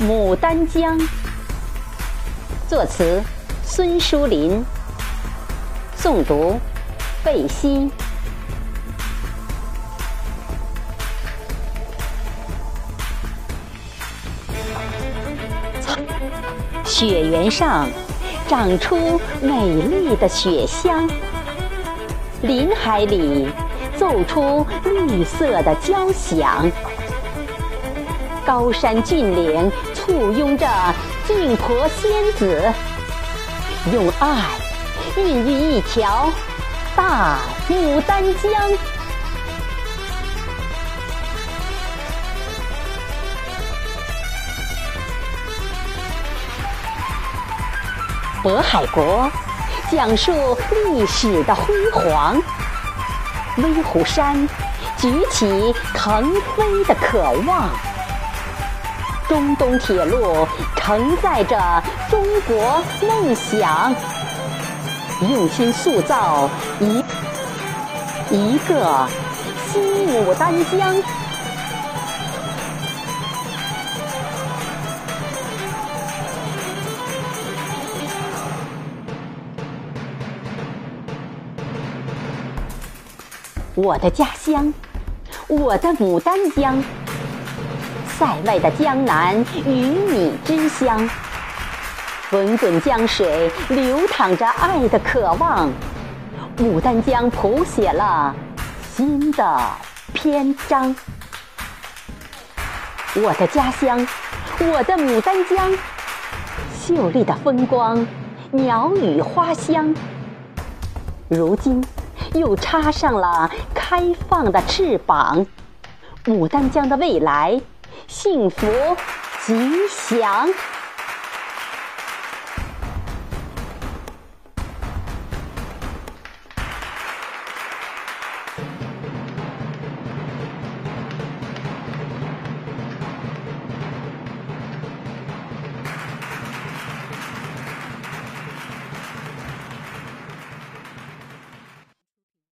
《牡丹江》，作词孙淑林，诵读贝西。雪原上长出美丽的雪香，林海里奏出绿色的交响。高山峻岭簇拥着净婆仙子，用爱孕育一条大牡丹江。渤海国讲述历史的辉煌，威虎山举起腾飞的渴望。中东铁路承载着中国梦想，用心塑造一一个新牡丹江。我的家乡，我的牡丹江。塞外的江南，鱼米之乡。滚滚江水流淌着爱的渴望，牡丹江谱写了新的篇章。我的家乡，我的牡丹江，秀丽的风光，鸟语花香。如今又插上了开放的翅膀，牡丹江的未来。幸福吉祥。